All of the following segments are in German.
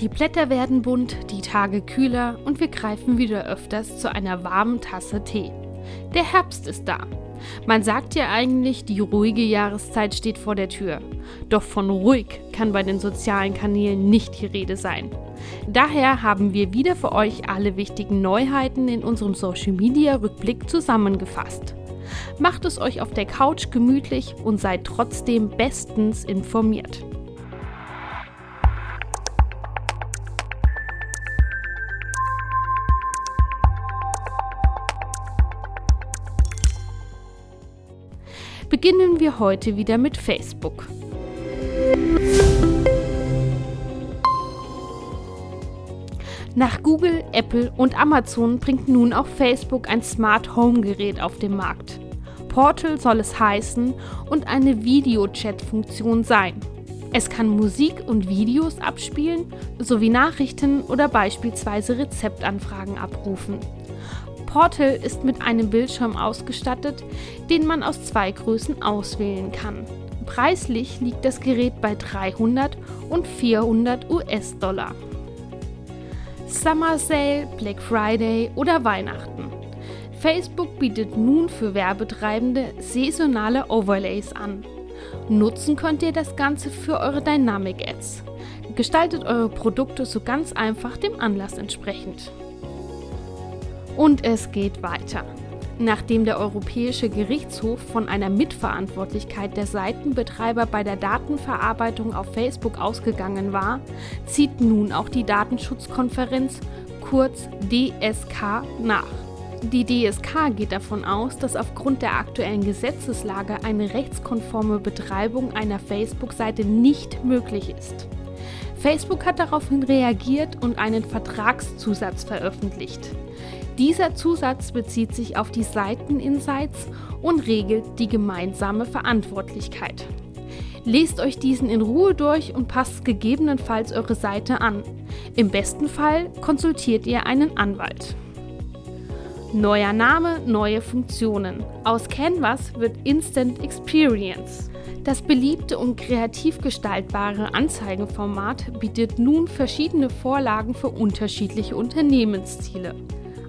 Die Blätter werden bunt, die Tage kühler und wir greifen wieder öfters zu einer warmen Tasse Tee. Der Herbst ist da. Man sagt ja eigentlich, die ruhige Jahreszeit steht vor der Tür. Doch von ruhig kann bei den sozialen Kanälen nicht die Rede sein. Daher haben wir wieder für euch alle wichtigen Neuheiten in unserem Social Media Rückblick zusammengefasst. Macht es euch auf der Couch gemütlich und seid trotzdem bestens informiert. Beginnen wir heute wieder mit Facebook. Nach Google, Apple und Amazon bringt nun auch Facebook ein Smart Home Gerät auf den Markt. Portal soll es heißen und eine Video-Chat-Funktion sein. Es kann Musik und Videos abspielen sowie Nachrichten oder beispielsweise Rezeptanfragen abrufen. Portal ist mit einem Bildschirm ausgestattet, den man aus zwei Größen auswählen kann. Preislich liegt das Gerät bei 300 und 400 US-Dollar. Summer Sale, Black Friday oder Weihnachten. Facebook bietet nun für Werbetreibende saisonale Overlays an. Nutzen könnt ihr das Ganze für eure Dynamic Ads. Gestaltet eure Produkte so ganz einfach dem Anlass entsprechend. Und es geht weiter. Nachdem der Europäische Gerichtshof von einer Mitverantwortlichkeit der Seitenbetreiber bei der Datenverarbeitung auf Facebook ausgegangen war, zieht nun auch die Datenschutzkonferenz, kurz DSK, nach. Die DSK geht davon aus, dass aufgrund der aktuellen Gesetzeslage eine rechtskonforme Betreibung einer Facebook-Seite nicht möglich ist. Facebook hat daraufhin reagiert und einen Vertragszusatz veröffentlicht. Dieser Zusatz bezieht sich auf die Seiteninsights und regelt die gemeinsame Verantwortlichkeit. Lest euch diesen in Ruhe durch und passt gegebenenfalls eure Seite an. Im besten Fall konsultiert ihr einen Anwalt. Neuer Name, neue Funktionen. Aus Canvas wird Instant Experience. Das beliebte und kreativ gestaltbare Anzeigenformat bietet nun verschiedene Vorlagen für unterschiedliche Unternehmensziele.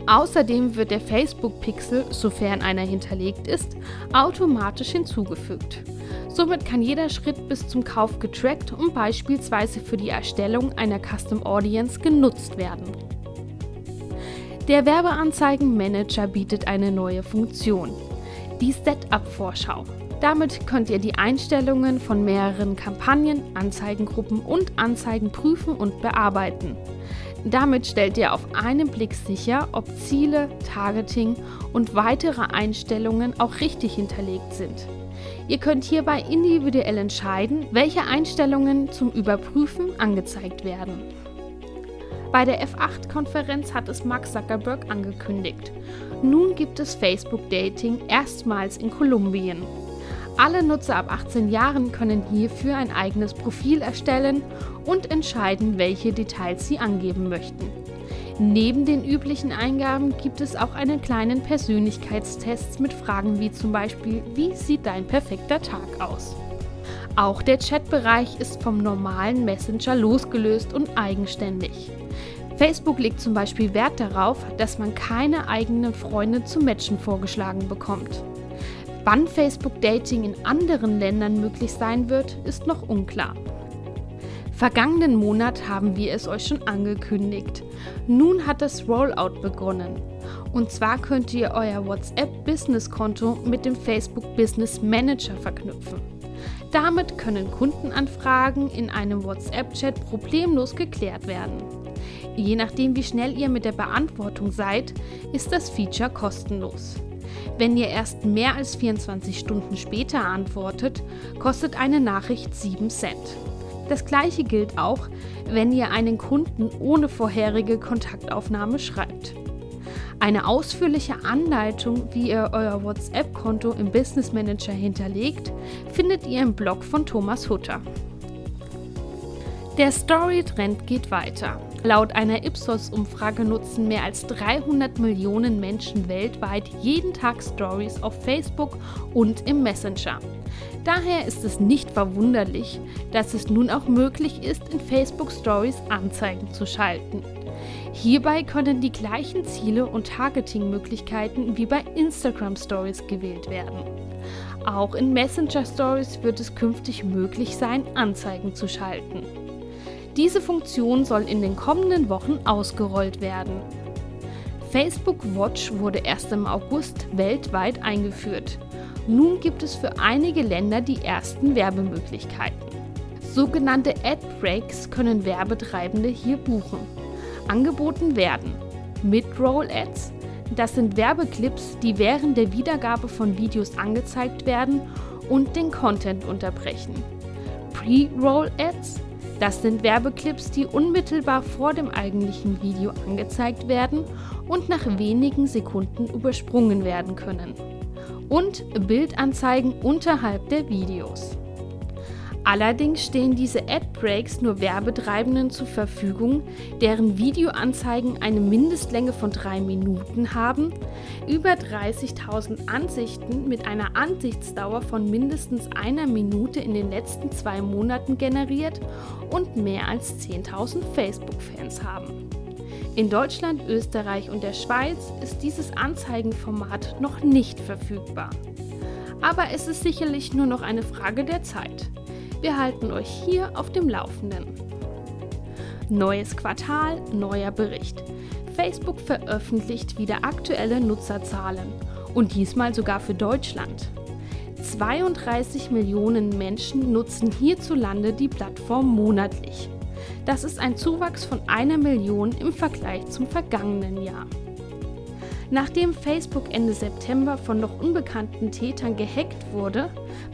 Außerdem wird der Facebook-Pixel, sofern einer hinterlegt ist, automatisch hinzugefügt. Somit kann jeder Schritt bis zum Kauf getrackt und beispielsweise für die Erstellung einer Custom Audience genutzt werden. Der Werbeanzeigenmanager bietet eine neue Funktion, die Setup-Vorschau. Damit könnt ihr die Einstellungen von mehreren Kampagnen, Anzeigengruppen und Anzeigen prüfen und bearbeiten. Damit stellt ihr auf einen Blick sicher, ob Ziele, Targeting und weitere Einstellungen auch richtig hinterlegt sind. Ihr könnt hierbei individuell entscheiden, welche Einstellungen zum Überprüfen angezeigt werden. Bei der F8-Konferenz hat es Mark Zuckerberg angekündigt. Nun gibt es Facebook Dating erstmals in Kolumbien. Alle Nutzer ab 18 Jahren können hierfür ein eigenes Profil erstellen und entscheiden, welche Details sie angeben möchten. Neben den üblichen Eingaben gibt es auch einen kleinen Persönlichkeitstest mit Fragen wie zum Beispiel, wie sieht dein perfekter Tag aus? Auch der Chatbereich ist vom normalen Messenger losgelöst und eigenständig. Facebook legt zum Beispiel Wert darauf, dass man keine eigenen Freunde zum Matchen vorgeschlagen bekommt. Wann Facebook Dating in anderen Ländern möglich sein wird, ist noch unklar. Vergangenen Monat haben wir es euch schon angekündigt. Nun hat das Rollout begonnen. Und zwar könnt ihr euer WhatsApp Business Konto mit dem Facebook Business Manager verknüpfen. Damit können Kundenanfragen in einem WhatsApp-Chat problemlos geklärt werden. Je nachdem, wie schnell ihr mit der Beantwortung seid, ist das Feature kostenlos. Wenn ihr erst mehr als 24 Stunden später antwortet, kostet eine Nachricht 7 Cent. Das gleiche gilt auch, wenn ihr einen Kunden ohne vorherige Kontaktaufnahme schreibt. Eine ausführliche Anleitung, wie ihr euer WhatsApp-Konto im Business Manager hinterlegt, findet ihr im Blog von Thomas Hutter. Der Story-Trend geht weiter. Laut einer Ipsos-Umfrage nutzen mehr als 300 Millionen Menschen weltweit jeden Tag Stories auf Facebook und im Messenger. Daher ist es nicht verwunderlich, dass es nun auch möglich ist, in Facebook Stories Anzeigen zu schalten. Hierbei können die gleichen Ziele und Targeting-Möglichkeiten wie bei Instagram Stories gewählt werden. Auch in Messenger Stories wird es künftig möglich sein, Anzeigen zu schalten. Diese Funktion soll in den kommenden Wochen ausgerollt werden. Facebook Watch wurde erst im August weltweit eingeführt. Nun gibt es für einige Länder die ersten Werbemöglichkeiten. Sogenannte Ad Breaks können Werbetreibende hier buchen. Angeboten werden Mid-Roll Ads, das sind Werbeclips, die während der Wiedergabe von Videos angezeigt werden und den Content unterbrechen. Pre-Roll Ads, das sind Werbeclips, die unmittelbar vor dem eigentlichen Video angezeigt werden und nach wenigen Sekunden übersprungen werden können. Und Bildanzeigen unterhalb der Videos. Allerdings stehen diese Ad-Breaks nur Werbetreibenden zur Verfügung, deren Videoanzeigen eine Mindestlänge von drei Minuten haben, über 30.000 Ansichten mit einer Ansichtsdauer von mindestens einer Minute in den letzten zwei Monaten generiert und mehr als 10.000 Facebook-Fans haben. In Deutschland, Österreich und der Schweiz ist dieses Anzeigenformat noch nicht verfügbar. Aber es ist sicherlich nur noch eine Frage der Zeit. Wir halten euch hier auf dem Laufenden. Neues Quartal, neuer Bericht. Facebook veröffentlicht wieder aktuelle Nutzerzahlen und diesmal sogar für Deutschland. 32 Millionen Menschen nutzen hierzulande die Plattform monatlich. Das ist ein Zuwachs von einer Million im Vergleich zum vergangenen Jahr. Nachdem Facebook Ende September von noch unbekannten Tätern gehackt wurde,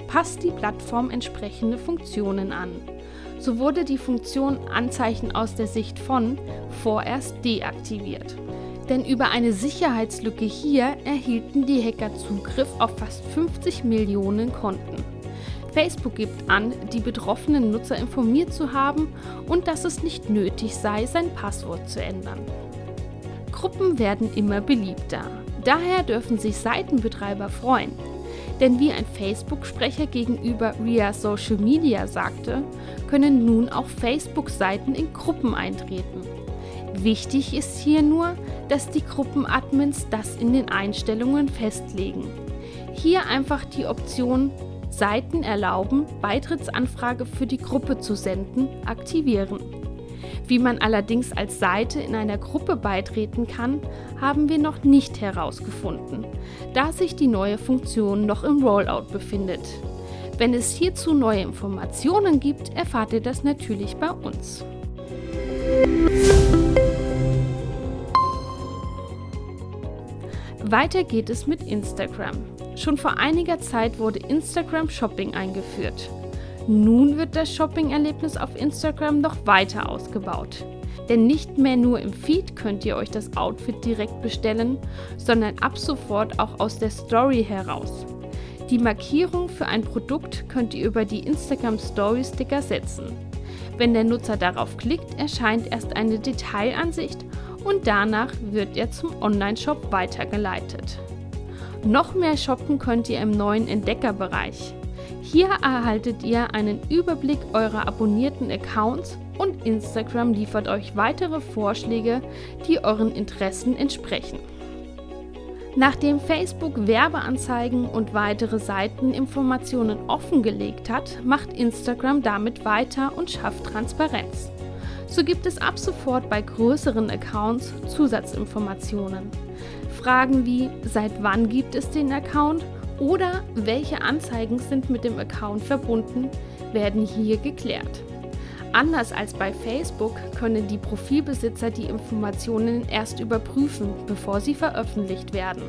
passt die Plattform entsprechende Funktionen an. So wurde die Funktion Anzeichen aus der Sicht von vorerst deaktiviert. Denn über eine Sicherheitslücke hier erhielten die Hacker Zugriff auf fast 50 Millionen Konten. Facebook gibt an, die betroffenen Nutzer informiert zu haben und dass es nicht nötig sei, sein Passwort zu ändern. Gruppen werden immer beliebter. Daher dürfen sich Seitenbetreiber freuen. Denn wie ein Facebook-Sprecher gegenüber RIA Social Media sagte, können nun auch Facebook-Seiten in Gruppen eintreten. Wichtig ist hier nur, dass die Gruppenadmins das in den Einstellungen festlegen. Hier einfach die Option Seiten erlauben, Beitrittsanfrage für die Gruppe zu senden, aktivieren. Wie man allerdings als Seite in einer Gruppe beitreten kann, haben wir noch nicht herausgefunden, da sich die neue Funktion noch im Rollout befindet. Wenn es hierzu neue Informationen gibt, erfahrt ihr das natürlich bei uns. Weiter geht es mit Instagram. Schon vor einiger Zeit wurde Instagram Shopping eingeführt. Nun wird das Shopping-Erlebnis auf Instagram noch weiter ausgebaut. Denn nicht mehr nur im Feed könnt ihr euch das Outfit direkt bestellen, sondern ab sofort auch aus der Story heraus. Die Markierung für ein Produkt könnt ihr über die Instagram Story Sticker setzen. Wenn der Nutzer darauf klickt, erscheint erst eine Detailansicht und danach wird er zum Online-Shop weitergeleitet. Noch mehr shoppen könnt ihr im neuen Entdeckerbereich. Hier erhaltet ihr einen Überblick eurer abonnierten Accounts und Instagram liefert euch weitere Vorschläge, die euren Interessen entsprechen. Nachdem Facebook Werbeanzeigen und weitere Seiteninformationen offengelegt hat, macht Instagram damit weiter und schafft Transparenz. So gibt es ab sofort bei größeren Accounts Zusatzinformationen. Fragen wie seit wann gibt es den Account oder welche Anzeigen sind mit dem Account verbunden, werden hier geklärt. Anders als bei Facebook können die Profilbesitzer die Informationen erst überprüfen, bevor sie veröffentlicht werden.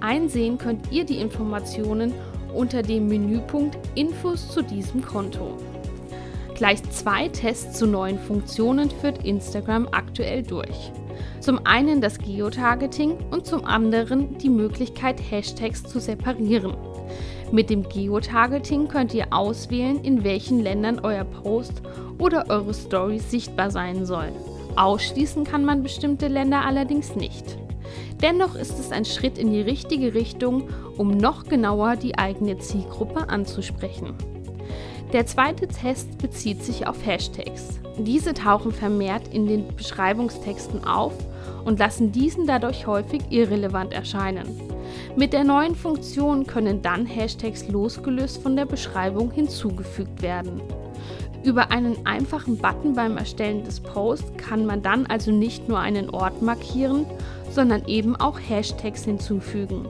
Einsehen könnt ihr die Informationen unter dem Menüpunkt Infos zu diesem Konto. Gleich zwei Tests zu neuen Funktionen führt Instagram aktuell durch. Zum einen das Geotargeting und zum anderen die Möglichkeit, Hashtags zu separieren. Mit dem Geotargeting könnt ihr auswählen, in welchen Ländern euer Post oder eure Story sichtbar sein soll. Ausschließen kann man bestimmte Länder allerdings nicht. Dennoch ist es ein Schritt in die richtige Richtung, um noch genauer die eigene Zielgruppe anzusprechen. Der zweite Test bezieht sich auf Hashtags. Diese tauchen vermehrt in den Beschreibungstexten auf und lassen diesen dadurch häufig irrelevant erscheinen. Mit der neuen Funktion können dann Hashtags losgelöst von der Beschreibung hinzugefügt werden. Über einen einfachen Button beim Erstellen des Posts kann man dann also nicht nur einen Ort markieren, sondern eben auch Hashtags hinzufügen.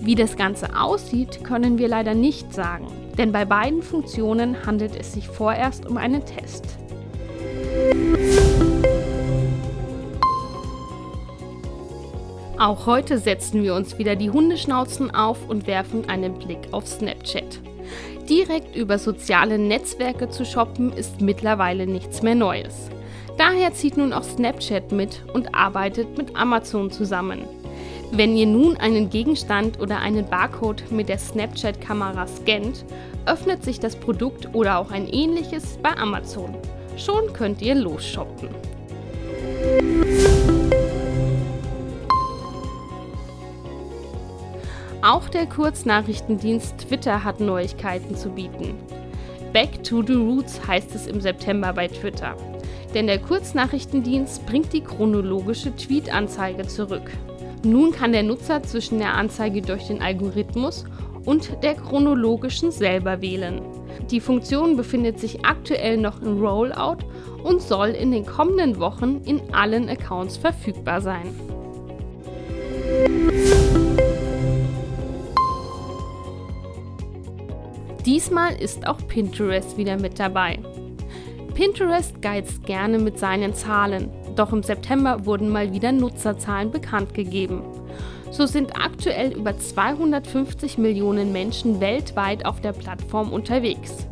Wie das Ganze aussieht, können wir leider nicht sagen, denn bei beiden Funktionen handelt es sich vorerst um einen Test. Auch heute setzen wir uns wieder die Hundeschnauzen auf und werfen einen Blick auf Snapchat. Direkt über soziale Netzwerke zu shoppen ist mittlerweile nichts mehr Neues. Daher zieht nun auch Snapchat mit und arbeitet mit Amazon zusammen. Wenn ihr nun einen Gegenstand oder einen Barcode mit der Snapchat-Kamera scannt, öffnet sich das Produkt oder auch ein ähnliches bei Amazon. Schon könnt ihr losshoppen. Auch der Kurznachrichtendienst Twitter hat Neuigkeiten zu bieten. Back to the Roots heißt es im September bei Twitter. Denn der Kurznachrichtendienst bringt die chronologische Tweet-Anzeige zurück. Nun kann der Nutzer zwischen der Anzeige durch den Algorithmus und der chronologischen selber wählen. Die Funktion befindet sich aktuell noch im Rollout und soll in den kommenden Wochen in allen Accounts verfügbar sein. Diesmal ist auch Pinterest wieder mit dabei. Pinterest geizt gerne mit seinen Zahlen, doch im September wurden mal wieder Nutzerzahlen bekannt gegeben. So sind aktuell über 250 Millionen Menschen weltweit auf der Plattform unterwegs.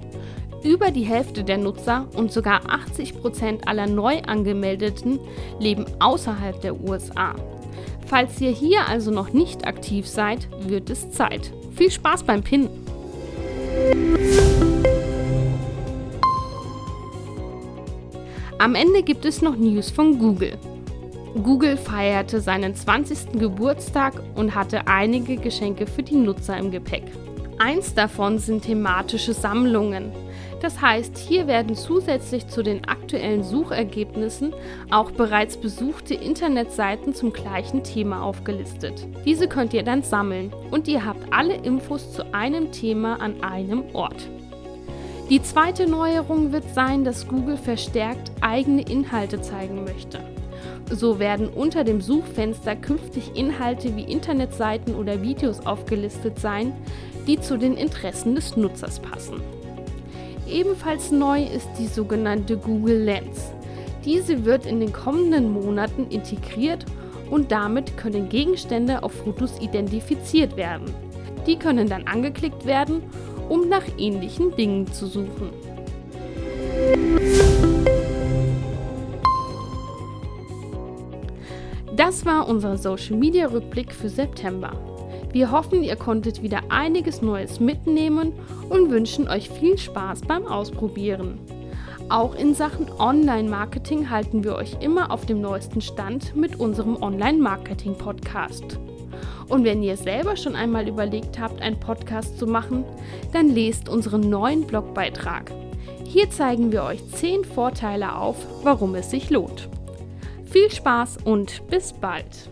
Über die Hälfte der Nutzer und sogar 80 Prozent aller neu angemeldeten leben außerhalb der USA. Falls ihr hier also noch nicht aktiv seid, wird es Zeit. Viel Spaß beim Pinnen! Am Ende gibt es noch News von Google. Google feierte seinen 20. Geburtstag und hatte einige Geschenke für die Nutzer im Gepäck. Eins davon sind thematische Sammlungen. Das heißt, hier werden zusätzlich zu den aktuellen Suchergebnissen auch bereits besuchte Internetseiten zum gleichen Thema aufgelistet. Diese könnt ihr dann sammeln und ihr habt alle Infos zu einem Thema an einem Ort. Die zweite Neuerung wird sein, dass Google verstärkt eigene Inhalte zeigen möchte. So werden unter dem Suchfenster künftig Inhalte wie Internetseiten oder Videos aufgelistet sein, die zu den Interessen des Nutzers passen. Ebenfalls neu ist die sogenannte Google Lens. Diese wird in den kommenden Monaten integriert und damit können Gegenstände auf Fotos identifiziert werden. Die können dann angeklickt werden um nach ähnlichen Dingen zu suchen. Das war unser Social Media Rückblick für September. Wir hoffen, ihr konntet wieder einiges Neues mitnehmen und wünschen euch viel Spaß beim Ausprobieren. Auch in Sachen Online-Marketing halten wir euch immer auf dem neuesten Stand mit unserem Online-Marketing-Podcast. Und wenn ihr selber schon einmal überlegt habt, einen Podcast zu machen, dann lest unseren neuen Blogbeitrag. Hier zeigen wir euch 10 Vorteile auf, warum es sich lohnt. Viel Spaß und bis bald!